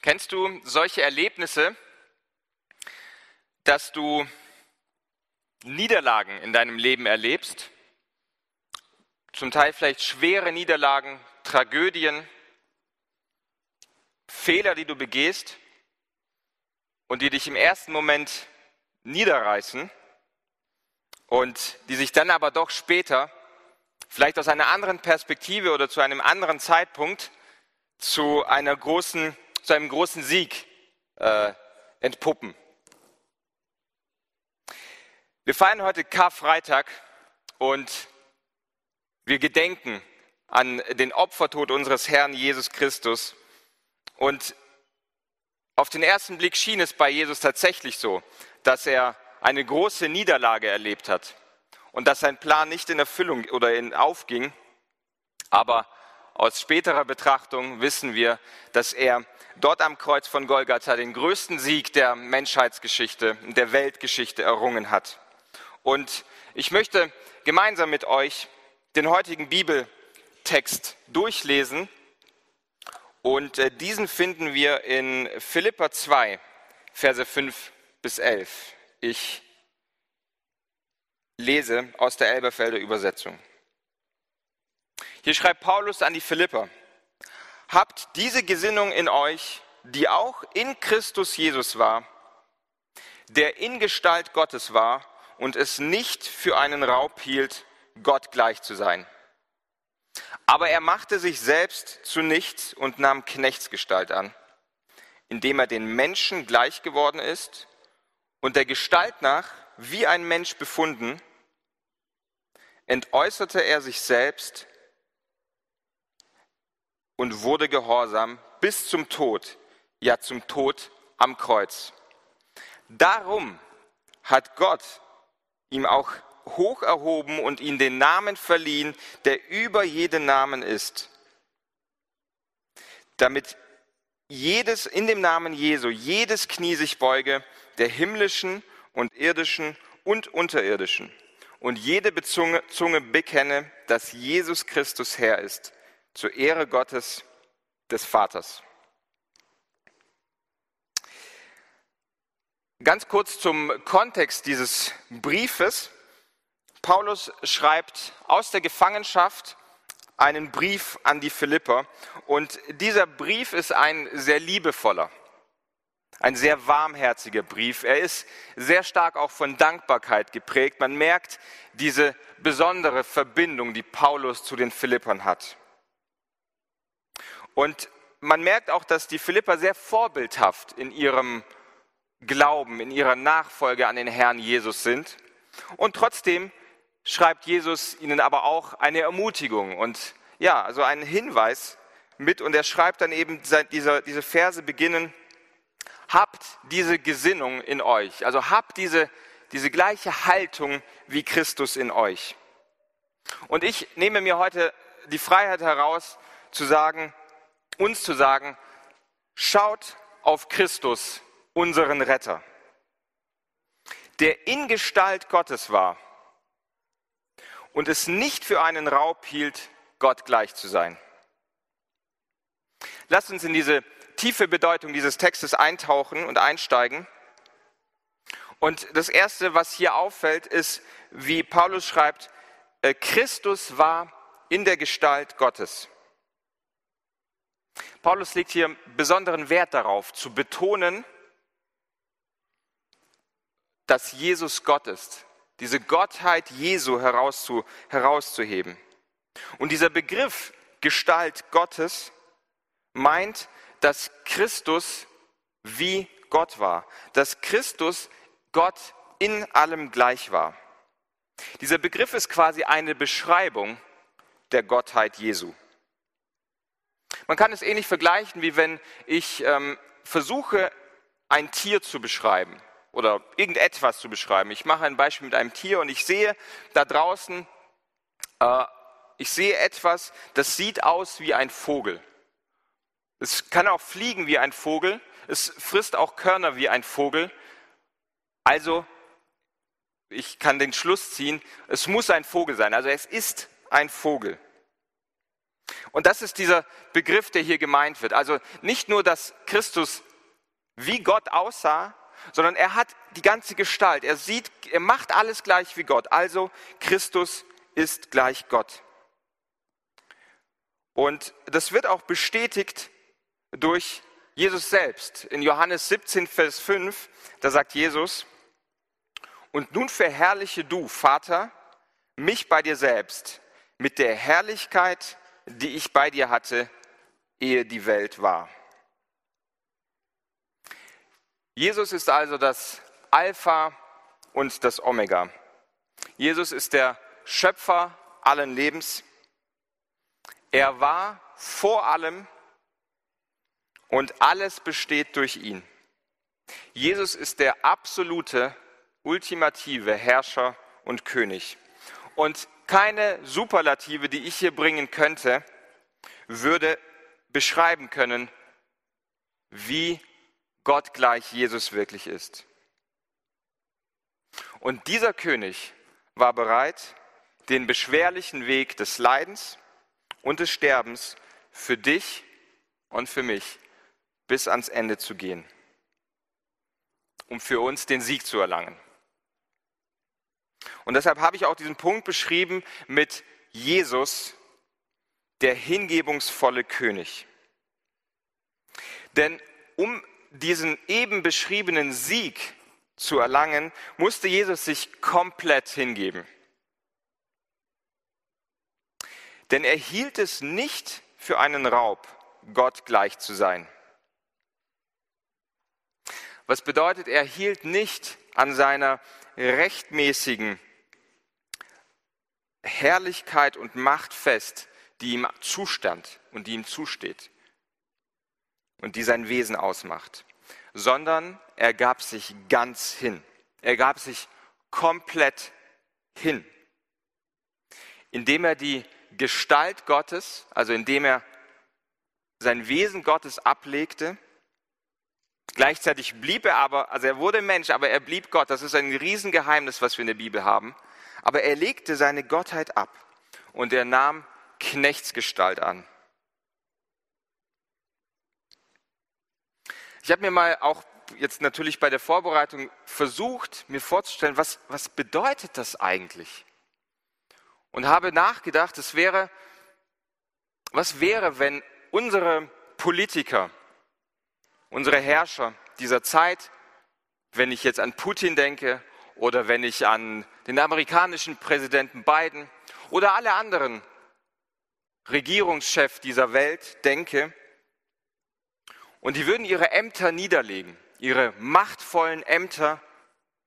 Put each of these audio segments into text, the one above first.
Kennst du solche Erlebnisse, dass du Niederlagen in deinem Leben erlebst? Zum Teil vielleicht schwere Niederlagen, Tragödien, Fehler, die du begehst und die dich im ersten Moment niederreißen und die sich dann aber doch später, vielleicht aus einer anderen Perspektive oder zu einem anderen Zeitpunkt, zu, einer großen, zu einem großen Sieg äh, entpuppen. Wir feiern heute Karfreitag und wir gedenken an den Opfertod unseres Herrn Jesus Christus. Und auf den ersten Blick schien es bei Jesus tatsächlich so, dass er eine große Niederlage erlebt hat und dass sein Plan nicht in Erfüllung oder in aufging. Aber aus späterer Betrachtung wissen wir, dass er dort am Kreuz von Golgatha den größten Sieg der Menschheitsgeschichte, der Weltgeschichte errungen hat. Und ich möchte gemeinsam mit euch den heutigen Bibeltext durchlesen. Und äh, diesen finden wir in Philippa 2, Verse 5 bis 11. Ich lese aus der Elberfelder Übersetzung. Hier schreibt Paulus an die Philipper, habt diese Gesinnung in euch, die auch in Christus Jesus war, der in Gestalt Gottes war und es nicht für einen Raub hielt, Gott gleich zu sein. Aber er machte sich selbst zu nichts und nahm Knechtsgestalt an, indem er den Menschen gleich geworden ist und der Gestalt nach wie ein Mensch befunden, entäußerte er sich selbst und wurde gehorsam bis zum Tod, ja zum Tod am Kreuz. Darum hat Gott ihm auch hoch erhoben und ihm den Namen verliehen, der über jeden Namen ist, damit jedes in dem Namen Jesu jedes Knie sich beuge der himmlischen und irdischen und unterirdischen und jede Zunge, Zunge bekenne, dass Jesus Christus Herr ist, zur Ehre Gottes des Vaters. Ganz kurz zum Kontext dieses Briefes. Paulus schreibt aus der Gefangenschaft einen Brief an die Philipper und dieser Brief ist ein sehr liebevoller. Ein sehr warmherziger Brief. Er ist sehr stark auch von Dankbarkeit geprägt. Man merkt diese besondere Verbindung, die Paulus zu den Philippern hat. Und man merkt auch, dass die Philipper sehr vorbildhaft in ihrem Glauben, in ihrer Nachfolge an den Herrn Jesus sind. Und trotzdem schreibt Jesus ihnen aber auch eine Ermutigung und ja, also einen Hinweis mit. Und er schreibt dann eben, diese, diese Verse beginnen habt diese Gesinnung in euch. Also habt diese, diese gleiche Haltung wie Christus in euch. Und ich nehme mir heute die Freiheit heraus, zu sagen, uns zu sagen, schaut auf Christus, unseren Retter, der in Gestalt Gottes war und es nicht für einen Raub hielt, Gott gleich zu sein. Lasst uns in diese tiefe Bedeutung dieses Textes eintauchen und einsteigen. Und das Erste, was hier auffällt, ist, wie Paulus schreibt, äh, Christus war in der Gestalt Gottes. Paulus legt hier besonderen Wert darauf, zu betonen, dass Jesus Gott ist, diese Gottheit Jesu herauszu, herauszuheben. Und dieser Begriff Gestalt Gottes meint, dass Christus wie Gott war, dass Christus Gott in allem gleich war. Dieser Begriff ist quasi eine Beschreibung der Gottheit Jesu. Man kann es ähnlich vergleichen, wie wenn ich ähm, versuche, ein Tier zu beschreiben oder irgendetwas zu beschreiben. Ich mache ein Beispiel mit einem Tier und ich sehe da draußen, äh, ich sehe etwas, das sieht aus wie ein Vogel. Es kann auch fliegen wie ein Vogel. Es frisst auch Körner wie ein Vogel. Also, ich kann den Schluss ziehen, es muss ein Vogel sein. Also es ist ein Vogel. Und das ist dieser Begriff, der hier gemeint wird. Also nicht nur, dass Christus wie Gott aussah, sondern er hat die ganze Gestalt. Er sieht, er macht alles gleich wie Gott. Also Christus ist gleich Gott. Und das wird auch bestätigt durch Jesus selbst. In Johannes 17, Vers 5, da sagt Jesus, und nun verherrliche du, Vater, mich bei dir selbst mit der Herrlichkeit, die ich bei dir hatte, ehe die Welt war. Jesus ist also das Alpha und das Omega. Jesus ist der Schöpfer allen Lebens. Er war vor allem und alles besteht durch ihn. Jesus ist der absolute, ultimative Herrscher und König. Und keine Superlative, die ich hier bringen könnte, würde beschreiben können, wie Gott gleich Jesus wirklich ist. Und dieser König war bereit, den beschwerlichen Weg des Leidens und des Sterbens für dich und für mich bis ans Ende zu gehen, um für uns den Sieg zu erlangen. Und deshalb habe ich auch diesen Punkt beschrieben mit Jesus, der hingebungsvolle König. Denn um diesen eben beschriebenen Sieg zu erlangen, musste Jesus sich komplett hingeben. Denn er hielt es nicht für einen Raub, Gott gleich zu sein. Was bedeutet, er hielt nicht an seiner rechtmäßigen Herrlichkeit und Macht fest, die ihm zustand und die ihm zusteht und die sein Wesen ausmacht, sondern er gab sich ganz hin. Er gab sich komplett hin, indem er die Gestalt Gottes, also indem er sein Wesen Gottes ablegte. Gleichzeitig blieb er aber, also er wurde Mensch, aber er blieb Gott. Das ist ein Riesengeheimnis, was wir in der Bibel haben. Aber er legte seine Gottheit ab und er nahm Knechtsgestalt an. Ich habe mir mal auch jetzt natürlich bei der Vorbereitung versucht, mir vorzustellen, was, was bedeutet das eigentlich? Und habe nachgedacht, es wäre, was wäre, wenn unsere Politiker, unsere Herrscher dieser Zeit, wenn ich jetzt an Putin denke oder wenn ich an den amerikanischen Präsidenten Biden oder alle anderen Regierungschefs dieser Welt denke, und die würden ihre Ämter niederlegen, ihre machtvollen Ämter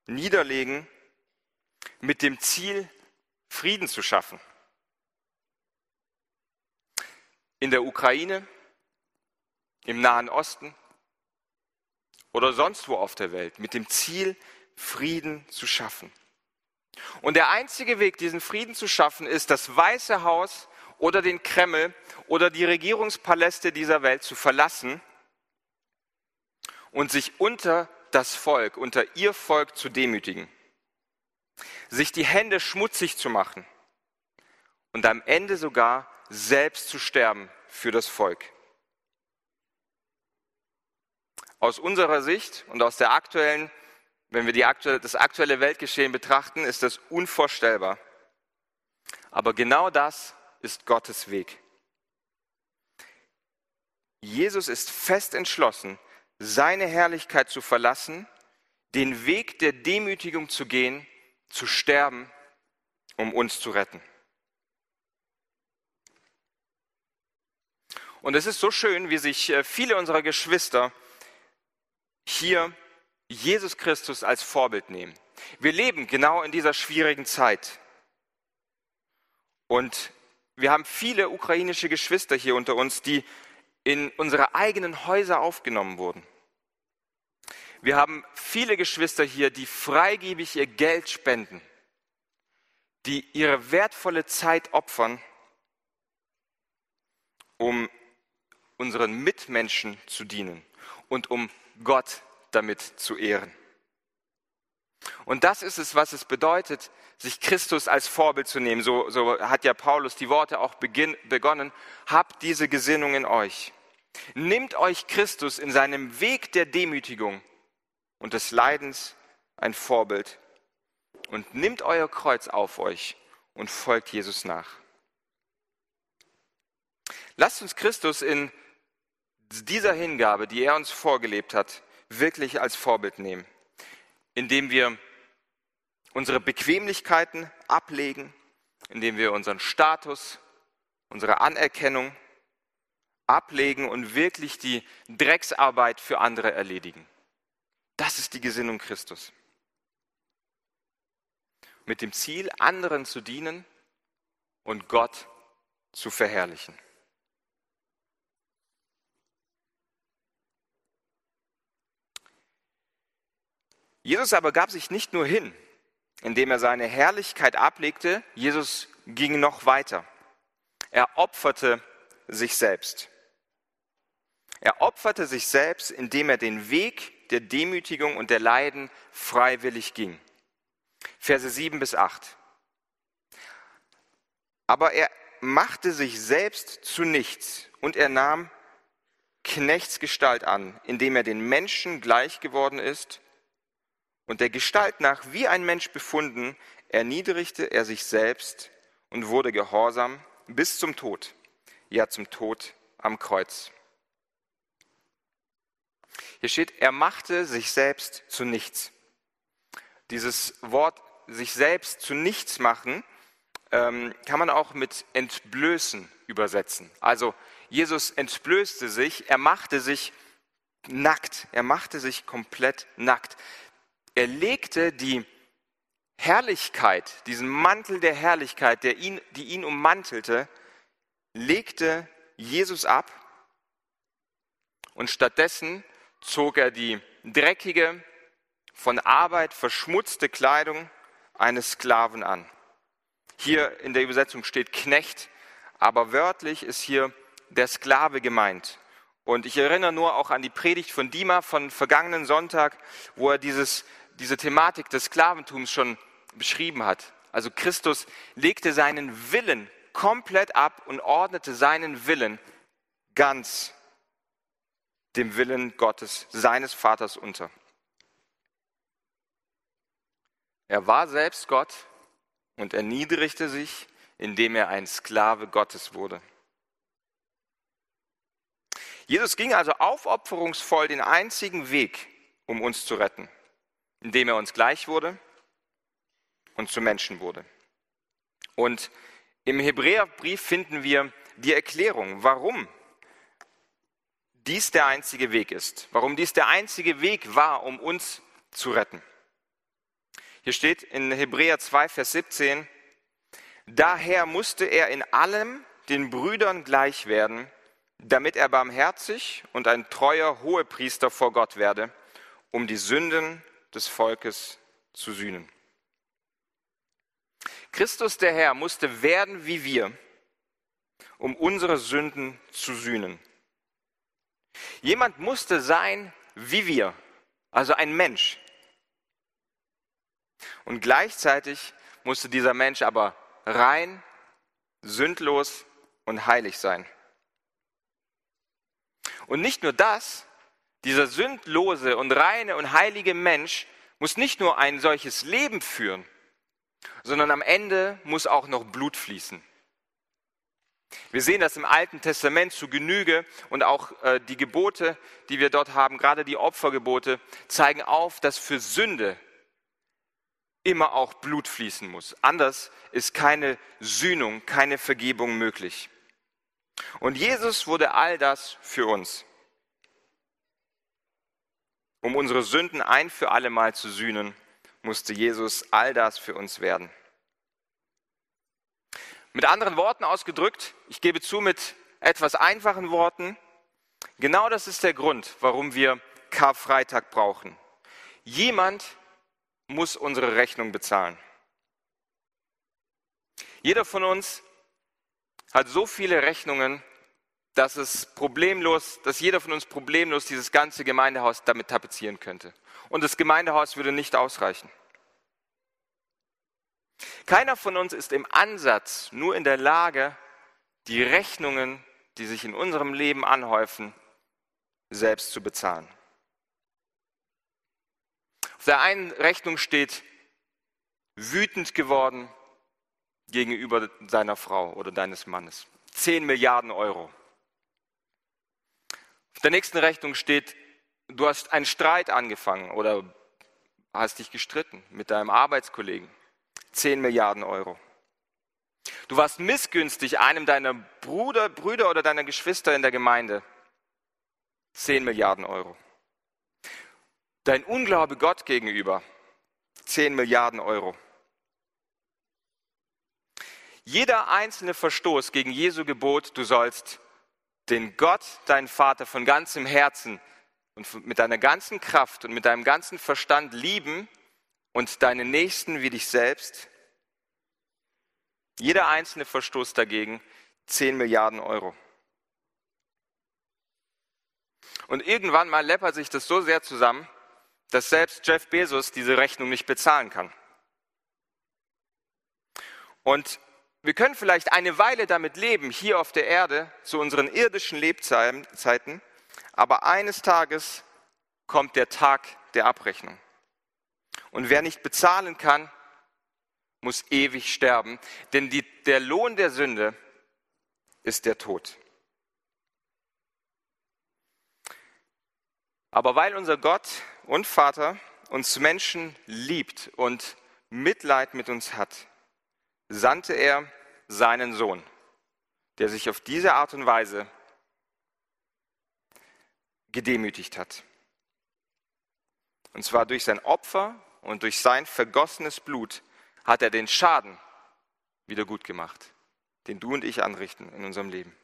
niederlegen mit dem Ziel, Frieden zu schaffen. In der Ukraine, im Nahen Osten oder sonst wo auf der Welt mit dem Ziel, Frieden zu schaffen. Und der einzige Weg, diesen Frieden zu schaffen, ist, das Weiße Haus oder den Kreml oder die Regierungspaläste dieser Welt zu verlassen und sich unter das Volk, unter ihr Volk zu demütigen, sich die Hände schmutzig zu machen und am Ende sogar selbst zu sterben für das Volk. Aus unserer Sicht und aus der aktuellen, wenn wir aktuelle, das aktuelle Weltgeschehen betrachten, ist das unvorstellbar. Aber genau das ist Gottes Weg. Jesus ist fest entschlossen, seine Herrlichkeit zu verlassen, den Weg der Demütigung zu gehen, zu sterben, um uns zu retten. Und es ist so schön, wie sich äh, viele unserer Geschwister hier Jesus Christus als Vorbild nehmen. Wir leben genau in dieser schwierigen Zeit. Und wir haben viele ukrainische Geschwister hier unter uns, die in unsere eigenen Häuser aufgenommen wurden. Wir haben viele Geschwister hier, die freigebig ihr Geld spenden, die ihre wertvolle Zeit opfern, um unseren Mitmenschen zu dienen und um Gott damit zu ehren. Und das ist es, was es bedeutet, sich Christus als Vorbild zu nehmen. So, so hat ja Paulus die Worte auch beginn, begonnen. Habt diese Gesinnung in euch. Nimmt euch Christus in seinem Weg der Demütigung und des Leidens ein Vorbild und nimmt euer Kreuz auf euch und folgt Jesus nach. Lasst uns Christus in dieser Hingabe, die er uns vorgelebt hat, wirklich als Vorbild nehmen, indem wir unsere Bequemlichkeiten ablegen, indem wir unseren Status, unsere Anerkennung ablegen und wirklich die Drecksarbeit für andere erledigen. Das ist die Gesinnung Christus. Mit dem Ziel, anderen zu dienen und Gott zu verherrlichen. Jesus aber gab sich nicht nur hin, indem er seine Herrlichkeit ablegte, Jesus ging noch weiter. Er opferte sich selbst. Er opferte sich selbst, indem er den Weg der Demütigung und der Leiden freiwillig ging. Verse 7 bis 8. Aber er machte sich selbst zu nichts und er nahm Knechtsgestalt an, indem er den Menschen gleich geworden ist und der Gestalt nach wie ein Mensch befunden, erniedrigte er sich selbst und wurde gehorsam bis zum Tod, ja zum Tod am Kreuz. Hier steht, er machte sich selbst zu nichts. Dieses Wort sich selbst zu nichts machen ähm, kann man auch mit entblößen übersetzen. Also Jesus entblößte sich, er machte sich nackt, er machte sich komplett nackt. Er legte die Herrlichkeit, diesen Mantel der Herrlichkeit, der ihn, die ihn ummantelte, legte Jesus ab und stattdessen zog er die dreckige, von Arbeit verschmutzte Kleidung eines Sklaven an. Hier in der Übersetzung steht Knecht, aber wörtlich ist hier der Sklave gemeint. Und ich erinnere nur auch an die Predigt von Dima von vergangenen Sonntag, wo er dieses diese Thematik des Sklaventums schon beschrieben hat. Also Christus legte seinen Willen komplett ab und ordnete seinen Willen ganz dem Willen Gottes, seines Vaters unter. Er war selbst Gott und erniedrigte sich, indem er ein Sklave Gottes wurde. Jesus ging also aufopferungsvoll den einzigen Weg, um uns zu retten indem er uns gleich wurde und zu Menschen wurde. Und im Hebräerbrief finden wir die Erklärung, warum dies der einzige Weg ist, warum dies der einzige Weg war, um uns zu retten. Hier steht in Hebräer 2, Vers 17, daher musste er in allem den Brüdern gleich werden, damit er barmherzig und ein treuer Hohepriester vor Gott werde, um die Sünden des Volkes zu sühnen. Christus der Herr musste werden wie wir, um unsere Sünden zu sühnen. Jemand musste sein wie wir, also ein Mensch. Und gleichzeitig musste dieser Mensch aber rein, sündlos und heilig sein. Und nicht nur das, dieser sündlose und reine und heilige Mensch muss nicht nur ein solches Leben führen, sondern am Ende muss auch noch Blut fließen. Wir sehen das im Alten Testament zu Genüge und auch äh, die Gebote, die wir dort haben, gerade die Opfergebote, zeigen auf, dass für Sünde immer auch Blut fließen muss. Anders ist keine Sühnung, keine Vergebung möglich. Und Jesus wurde all das für uns um unsere Sünden ein für alle Mal zu sühnen, musste Jesus all das für uns werden. Mit anderen Worten ausgedrückt, ich gebe zu mit etwas einfachen Worten, genau das ist der Grund, warum wir Karfreitag brauchen. Jemand muss unsere Rechnung bezahlen. Jeder von uns hat so viele Rechnungen, dass es problemlos, dass jeder von uns problemlos dieses ganze Gemeindehaus damit tapezieren könnte. Und das Gemeindehaus würde nicht ausreichen. Keiner von uns ist im Ansatz nur in der Lage, die Rechnungen, die sich in unserem Leben anhäufen, selbst zu bezahlen. Auf der einen Rechnung steht, wütend geworden gegenüber seiner Frau oder deines Mannes. 10 Milliarden Euro. Der nächsten Rechnung steht, du hast einen Streit angefangen oder hast dich gestritten mit deinem Arbeitskollegen. 10 Milliarden Euro. Du warst missgünstig einem deiner Bruder, Brüder oder deiner Geschwister in der Gemeinde. 10 Milliarden Euro. Dein Unglaube Gott gegenüber. 10 Milliarden Euro. Jeder einzelne Verstoß gegen Jesu Gebot, du sollst den Gott, deinen Vater, von ganzem Herzen und mit deiner ganzen Kraft und mit deinem ganzen Verstand lieben und deinen Nächsten wie dich selbst. Jeder einzelne Verstoß dagegen 10 Milliarden Euro. Und irgendwann mal läppert sich das so sehr zusammen, dass selbst Jeff Bezos diese Rechnung nicht bezahlen kann. Und wir können vielleicht eine Weile damit leben, hier auf der Erde, zu unseren irdischen Lebzeiten, aber eines Tages kommt der Tag der Abrechnung. Und wer nicht bezahlen kann, muss ewig sterben, denn die, der Lohn der Sünde ist der Tod. Aber weil unser Gott und Vater uns Menschen liebt und Mitleid mit uns hat, sandte er seinen Sohn, der sich auf diese Art und Weise gedemütigt hat. Und zwar durch sein Opfer und durch sein vergossenes Blut hat er den Schaden wieder gut gemacht, den du und ich anrichten in unserem Leben.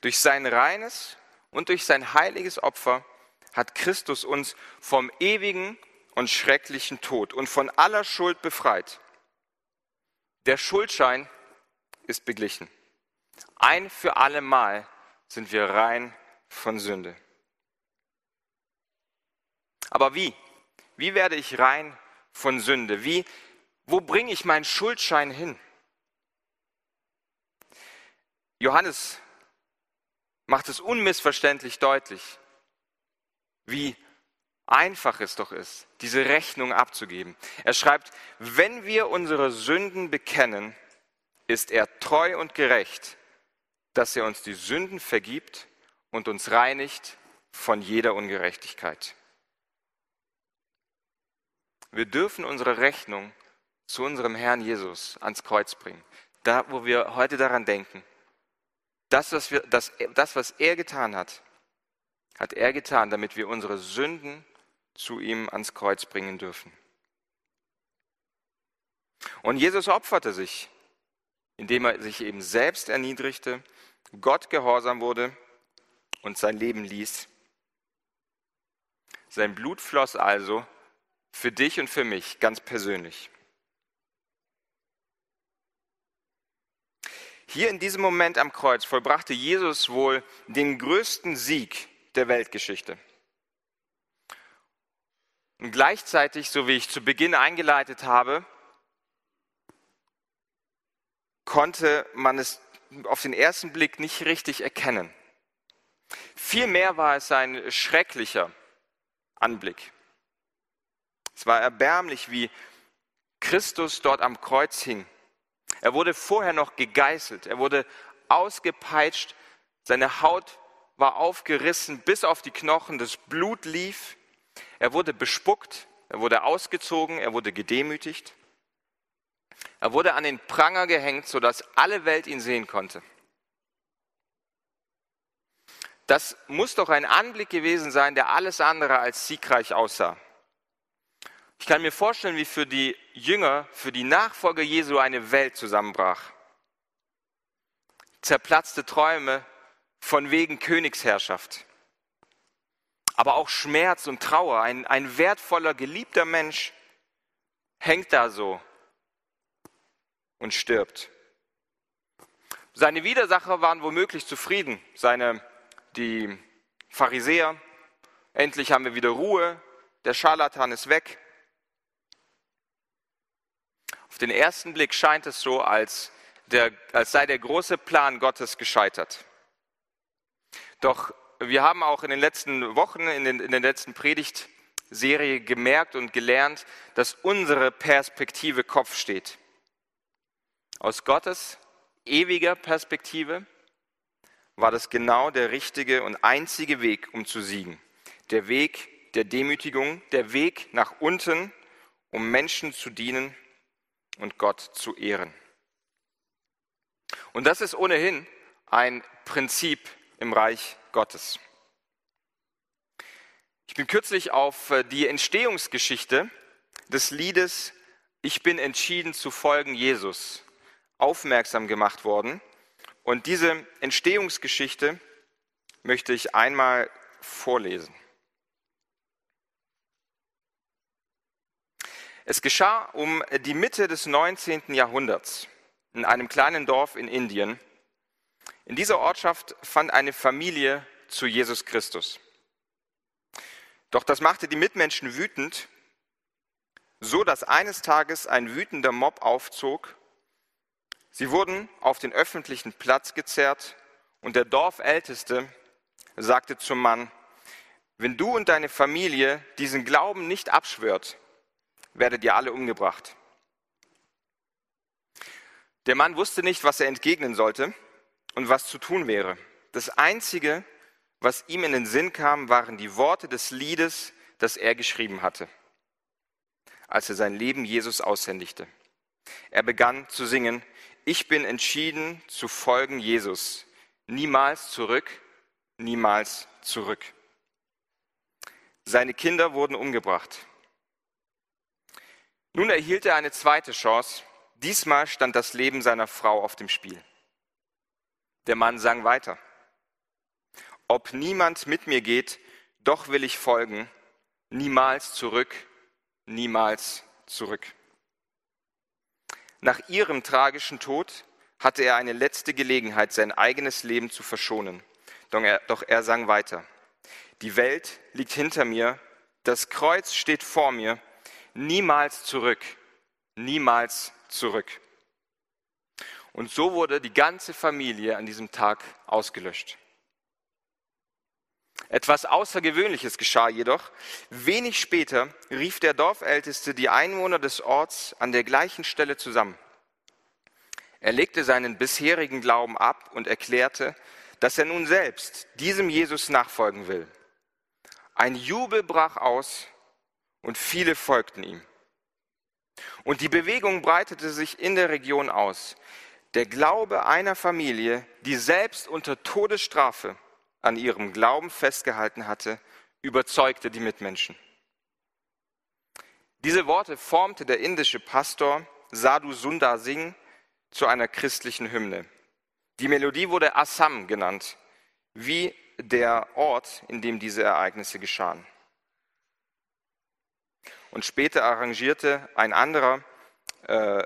Durch sein reines und durch sein heiliges Opfer hat Christus uns vom ewigen und schrecklichen Tod und von aller Schuld befreit. Der Schuldschein ist beglichen. Ein für alle Mal sind wir rein von Sünde. Aber wie? Wie werde ich rein von Sünde? Wie, wo bringe ich meinen Schuldschein hin? Johannes macht es unmissverständlich deutlich, wie einfach es doch ist, diese Rechnung abzugeben. Er schreibt, wenn wir unsere Sünden bekennen, ist er treu und gerecht, dass er uns die Sünden vergibt und uns reinigt von jeder Ungerechtigkeit. Wir dürfen unsere Rechnung zu unserem Herrn Jesus ans Kreuz bringen. Da, wo wir heute daran denken. Das, was, wir, das, das, was er getan hat, hat er getan, damit wir unsere Sünden zu ihm ans Kreuz bringen dürfen. Und Jesus opferte sich, indem er sich eben selbst erniedrigte, Gott gehorsam wurde und sein Leben ließ. Sein Blut floss also für dich und für mich ganz persönlich. Hier in diesem Moment am Kreuz vollbrachte Jesus wohl den größten Sieg der Weltgeschichte. Und gleichzeitig, so wie ich zu Beginn eingeleitet habe, konnte man es auf den ersten Blick nicht richtig erkennen. Vielmehr war es ein schrecklicher Anblick. Es war erbärmlich, wie Christus dort am Kreuz hing. Er wurde vorher noch gegeißelt, er wurde ausgepeitscht, seine Haut war aufgerissen bis auf die Knochen, das Blut lief, er wurde bespuckt, er wurde ausgezogen, er wurde gedemütigt. Er wurde an den Pranger gehängt, sodass alle Welt ihn sehen konnte. Das muss doch ein Anblick gewesen sein, der alles andere als siegreich aussah. Ich kann mir vorstellen, wie für die Jünger, für die Nachfolger Jesu eine Welt zusammenbrach. Zerplatzte Träume von wegen Königsherrschaft. Aber auch Schmerz und Trauer. Ein, ein wertvoller, geliebter Mensch hängt da so und stirbt. Seine Widersacher waren womöglich zufrieden. Seine, die Pharisäer, endlich haben wir wieder Ruhe, der Scharlatan ist weg. den ersten Blick scheint es so, als, der, als sei der große Plan Gottes gescheitert. Doch wir haben auch in den letzten Wochen, in, den, in der letzten Predigtserie gemerkt und gelernt, dass unsere Perspektive Kopf steht. Aus Gottes ewiger Perspektive war das genau der richtige und einzige Weg, um zu siegen. Der Weg der Demütigung, der Weg nach unten, um Menschen zu dienen und Gott zu ehren. Und das ist ohnehin ein Prinzip im Reich Gottes. Ich bin kürzlich auf äh, die Entstehungsgeschichte des Liedes Ich bin entschieden zu folgen Jesus aufmerksam gemacht worden. Und diese Entstehungsgeschichte möchte ich einmal vorlesen. Es geschah um die Mitte des 19. Jahrhunderts in einem kleinen Dorf in Indien. In dieser Ortschaft fand eine Familie zu Jesus Christus. Doch das machte die Mitmenschen wütend, so dass eines Tages ein wütender Mob aufzog. Sie wurden auf den öffentlichen Platz gezerrt und der Dorfälteste sagte zum Mann, wenn du und deine Familie diesen Glauben nicht abschwört, werdet ihr alle umgebracht. Der Mann wusste nicht, was er entgegnen sollte und was zu tun wäre. Das Einzige, was ihm in den Sinn kam, waren die Worte des Liedes, das er geschrieben hatte, als er sein Leben Jesus aushändigte. Er begann zu singen, ich bin entschieden zu folgen Jesus, niemals zurück, niemals zurück. Seine Kinder wurden umgebracht. Nun erhielt er eine zweite Chance. Diesmal stand das Leben seiner Frau auf dem Spiel. Der Mann sang weiter. Ob niemand mit mir geht, doch will ich folgen, niemals zurück, niemals zurück. Nach ihrem tragischen Tod hatte er eine letzte Gelegenheit, sein eigenes Leben zu verschonen. Doch er, doch er sang weiter. Die Welt liegt hinter mir, das Kreuz steht vor mir, niemals zurück, niemals zurück. Und so wurde die ganze Familie an diesem Tag ausgelöscht. Etwas Außergewöhnliches geschah jedoch. Wenig später rief der Dorfälteste die Einwohner des Orts an der gleichen Stelle zusammen. Er legte seinen bisherigen Glauben ab und erklärte, dass er nun selbst diesem Jesus nachfolgen will. Ein Jubel brach aus und viele folgten ihm. Und die Bewegung breitete sich in der Region aus. Der Glaube einer Familie, die selbst unter Todesstrafe an ihrem Glauben festgehalten hatte, überzeugte die Mitmenschen. Diese Worte formte der indische Pastor Sadhu Sundar Singh zu einer christlichen Hymne. Die Melodie wurde Assam genannt, wie der Ort, in dem diese Ereignisse geschahen. Und später arrangierte ein anderer, äh,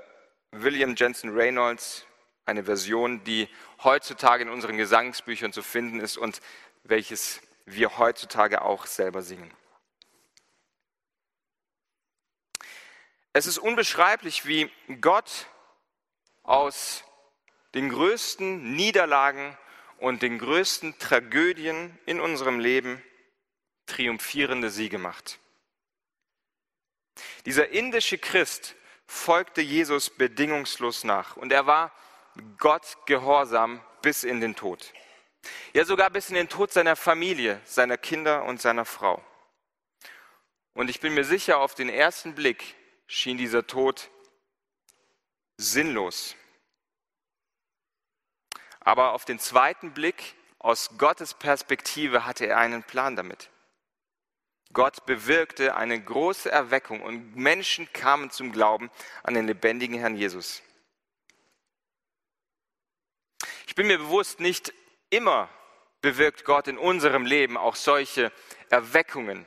William Jensen Reynolds, eine Version, die heutzutage in unseren Gesangsbüchern zu finden ist und welches wir heutzutage auch selber singen. Es ist unbeschreiblich, wie Gott aus den größten Niederlagen und den größten Tragödien in unserem Leben triumphierende Siege macht. Dieser indische Christ folgte Jesus bedingungslos nach und er war Gott gehorsam bis in den Tod. Ja, sogar bis in den Tod seiner Familie, seiner Kinder und seiner Frau. Und ich bin mir sicher, auf den ersten Blick schien dieser Tod sinnlos. Aber auf den zweiten Blick, aus Gottes Perspektive, hatte er einen Plan damit. Gott bewirkte eine große Erweckung und Menschen kamen zum Glauben an den lebendigen Herrn Jesus. Ich bin mir bewusst, nicht immer bewirkt Gott in unserem Leben auch solche Erweckungen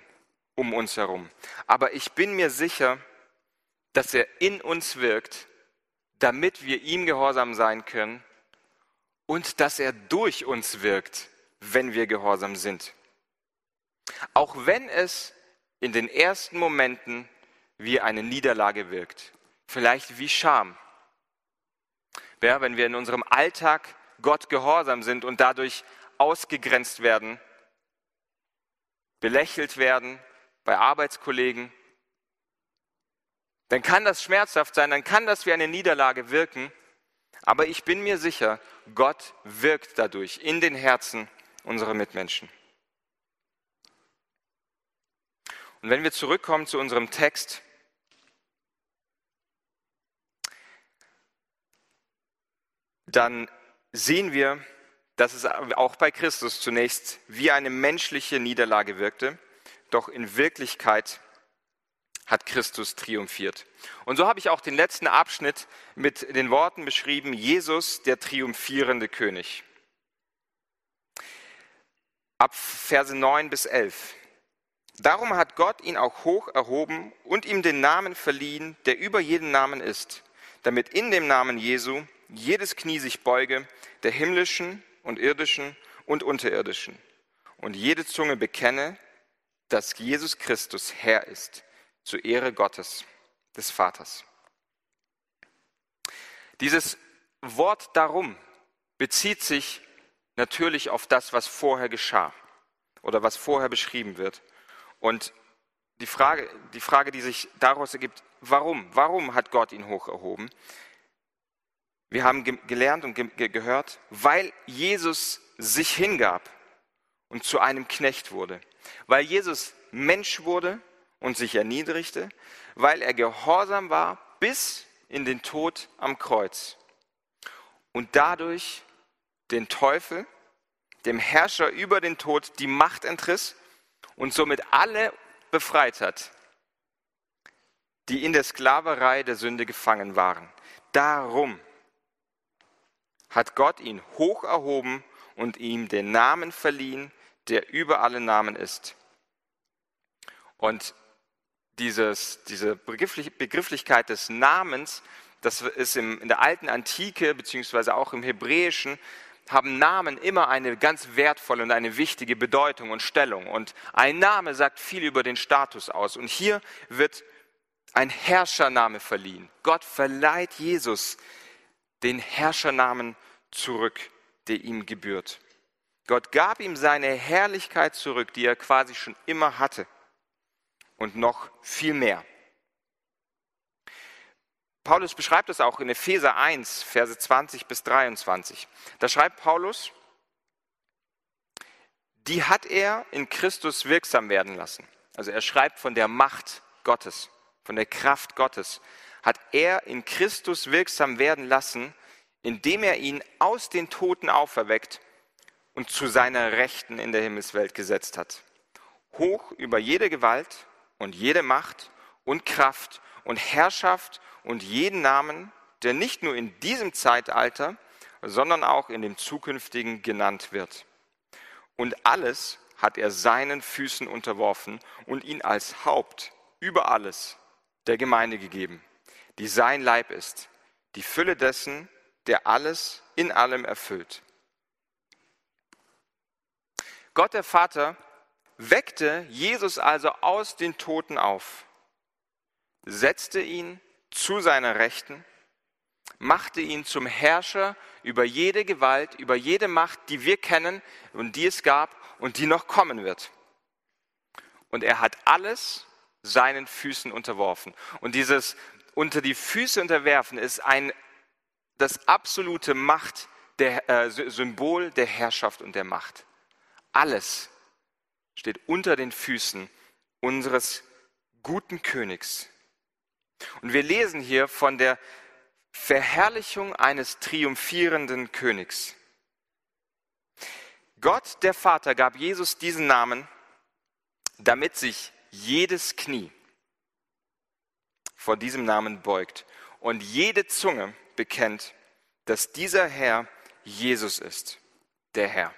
um uns herum. Aber ich bin mir sicher, dass er in uns wirkt, damit wir ihm gehorsam sein können und dass er durch uns wirkt, wenn wir gehorsam sind. Auch wenn es in den ersten Momenten wie eine Niederlage wirkt, vielleicht wie Scham. Ja, wenn wir in unserem Alltag Gott gehorsam sind und dadurch ausgegrenzt werden, belächelt werden bei Arbeitskollegen, dann kann das schmerzhaft sein, dann kann das wie eine Niederlage wirken. Aber ich bin mir sicher, Gott wirkt dadurch in den Herzen unserer Mitmenschen. Und wenn wir zurückkommen zu unserem Text, dann sehen wir, dass es auch bei Christus zunächst wie eine menschliche Niederlage wirkte, doch in Wirklichkeit hat Christus triumphiert. Und so habe ich auch den letzten Abschnitt mit den Worten beschrieben, Jesus, der triumphierende König. Ab Verse 9 bis 11. Darum hat Gott ihn auch hoch erhoben und ihm den Namen verliehen, der über jeden Namen ist, damit in dem Namen Jesu jedes Knie sich beuge, der himmlischen und irdischen und unterirdischen, und jede Zunge bekenne, dass Jesus Christus Herr ist zur Ehre Gottes, des Vaters. Dieses Wort darum bezieht sich natürlich auf das, was vorher geschah oder was vorher beschrieben wird. Und die Frage, die Frage, die sich daraus ergibt, warum? Warum hat Gott ihn hoch erhoben? Wir haben gelernt und ge gehört, weil Jesus sich hingab und zu einem Knecht wurde. Weil Jesus Mensch wurde und sich erniedrigte, weil er gehorsam war bis in den Tod am Kreuz und dadurch den Teufel, dem Herrscher über den Tod, die Macht entriss und somit alle befreit hat, die in der Sklaverei der Sünde gefangen waren. Darum hat Gott ihn hoch erhoben und ihm den Namen verliehen, der über alle Namen ist. Und dieses, diese Begrifflichkeit des Namens, das ist im, in der alten Antike, beziehungsweise auch im Hebräischen, haben Namen immer eine ganz wertvolle und eine wichtige Bedeutung und Stellung. Und ein Name sagt viel über den Status aus. Und hier wird ein Herrschername verliehen. Gott verleiht Jesus den Herrschernamen zurück, der ihm gebührt. Gott gab ihm seine Herrlichkeit zurück, die er quasi schon immer hatte und noch viel mehr. Paulus beschreibt es auch in Epheser 1, Verse 20 bis 23. Da schreibt Paulus, die hat er in Christus wirksam werden lassen. Also er schreibt von der Macht Gottes, von der Kraft Gottes, hat er in Christus wirksam werden lassen, indem er ihn aus den Toten auferweckt und zu seiner Rechten in der Himmelswelt gesetzt hat. Hoch über jede Gewalt und jede Macht und Kraft und Herrschaft und jeden Namen, der nicht nur in diesem Zeitalter, sondern auch in dem zukünftigen genannt wird. Und alles hat er seinen Füßen unterworfen und ihn als Haupt über alles der Gemeinde gegeben, die sein Leib ist, die Fülle dessen, der alles in allem erfüllt. Gott der Vater weckte Jesus also aus den Toten auf, setzte ihn zu seiner Rechten, machte ihn zum Herrscher über jede Gewalt, über jede Macht, die wir kennen und die es gab und die noch kommen wird. Und er hat alles seinen Füßen unterworfen. Und dieses unter die Füße unterwerfen ist ein, das absolute Macht, der, äh, Symbol der Herrschaft und der Macht. Alles steht unter den Füßen unseres guten Königs. Und wir lesen hier von der Verherrlichung eines triumphierenden Königs. Gott, der Vater, gab Jesus diesen Namen, damit sich jedes Knie vor diesem Namen beugt und jede Zunge bekennt, dass dieser Herr Jesus ist, der Herr.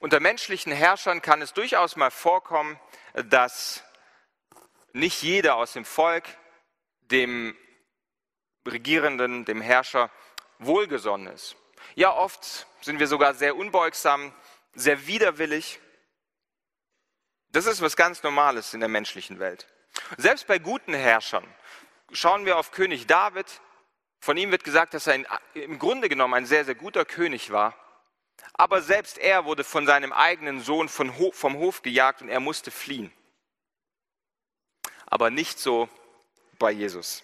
Unter menschlichen Herrschern kann es durchaus mal vorkommen, dass nicht jeder aus dem Volk dem Regierenden, dem Herrscher wohlgesonnen ist. Ja, oft sind wir sogar sehr unbeugsam, sehr widerwillig. Das ist was ganz Normales in der menschlichen Welt. Selbst bei guten Herrschern, schauen wir auf König David, von ihm wird gesagt, dass er im Grunde genommen ein sehr, sehr guter König war. Aber selbst er wurde von seinem eigenen Sohn vom Hof gejagt und er musste fliehen. Aber nicht so bei Jesus.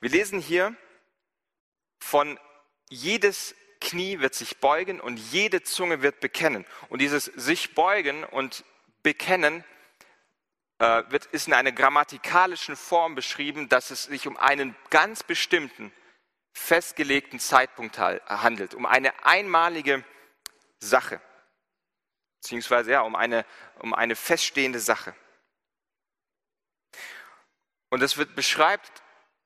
Wir lesen hier von jedes Knie wird sich beugen und jede Zunge wird bekennen. Und dieses sich beugen und bekennen äh, wird, ist in einer grammatikalischen Form beschrieben, dass es sich um einen ganz bestimmten, festgelegten Zeitpunkt handelt, um eine einmalige Sache, beziehungsweise ja, um eine, um eine feststehende Sache. Und es wird beschreibt,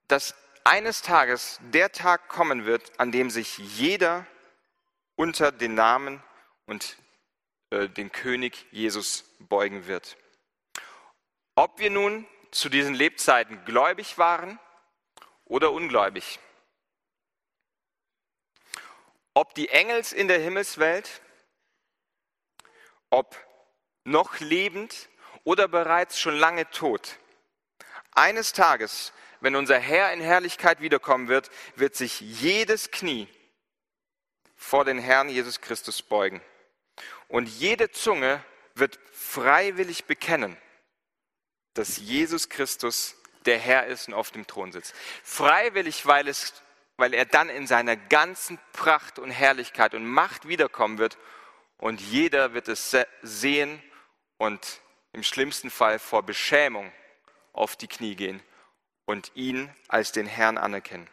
dass eines Tages der Tag kommen wird, an dem sich jeder unter den Namen und äh, den König Jesus beugen wird. Ob wir nun zu diesen Lebzeiten gläubig waren oder ungläubig. Ob die Engels in der Himmelswelt, ob noch lebend oder bereits schon lange tot. Eines Tages wenn unser Herr in Herrlichkeit wiederkommen wird, wird sich jedes Knie vor den Herrn Jesus Christus beugen. Und jede Zunge wird freiwillig bekennen, dass Jesus Christus der Herr ist und auf dem Thron sitzt. Freiwillig, weil, es, weil er dann in seiner ganzen Pracht und Herrlichkeit und Macht wiederkommen wird und jeder wird es sehen und im schlimmsten Fall vor Beschämung auf die Knie gehen und ihn als den Herrn anerkennen.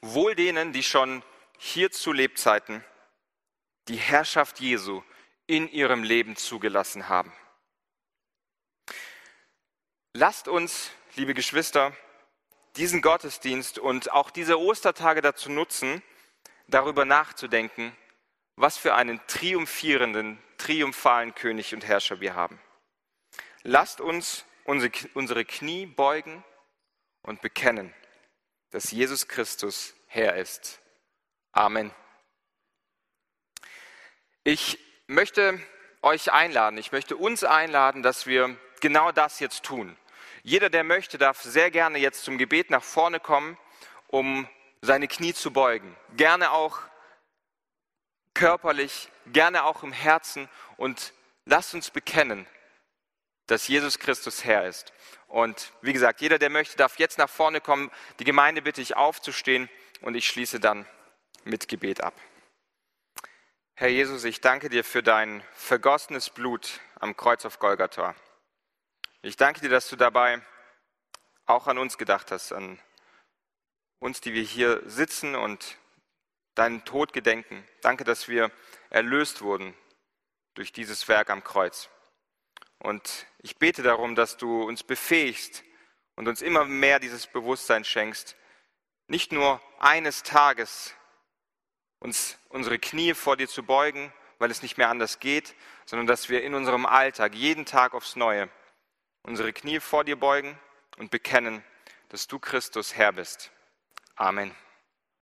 Wohl denen, die schon hier zu Lebzeiten die Herrschaft Jesu in ihrem Leben zugelassen haben. Lasst uns, liebe Geschwister, diesen Gottesdienst und auch diese Ostertage dazu nutzen, darüber nachzudenken, was für einen triumphierenden, triumphalen König und Herrscher wir haben. Lasst uns unsere Knie beugen und bekennen, dass Jesus Christus Herr ist. Amen. Ich möchte euch einladen, ich möchte uns einladen, dass wir genau das jetzt tun. Jeder, der möchte, darf sehr gerne jetzt zum Gebet nach vorne kommen, um seine Knie zu beugen. Gerne auch körperlich, gerne auch im Herzen und lasst uns bekennen, dass Jesus Christus Herr ist. Und wie gesagt, jeder, der möchte, darf jetzt nach vorne kommen. Die Gemeinde bitte ich aufzustehen und ich schließe dann mit Gebet ab. Herr Jesus, ich danke dir für dein vergossenes Blut am Kreuz auf Golgatha. Ich danke dir, dass du dabei auch an uns gedacht hast, an uns, die wir hier sitzen und deinen Tod gedenken. Danke, dass wir erlöst wurden durch dieses Werk am Kreuz. Und ich bete darum, dass du uns befähigst und uns immer mehr dieses Bewusstsein schenkst, nicht nur eines Tages uns unsere Knie vor dir zu beugen, weil es nicht mehr anders geht, sondern dass wir in unserem Alltag jeden Tag aufs Neue unsere Knie vor dir beugen und bekennen, dass du Christus Herr bist. Amen.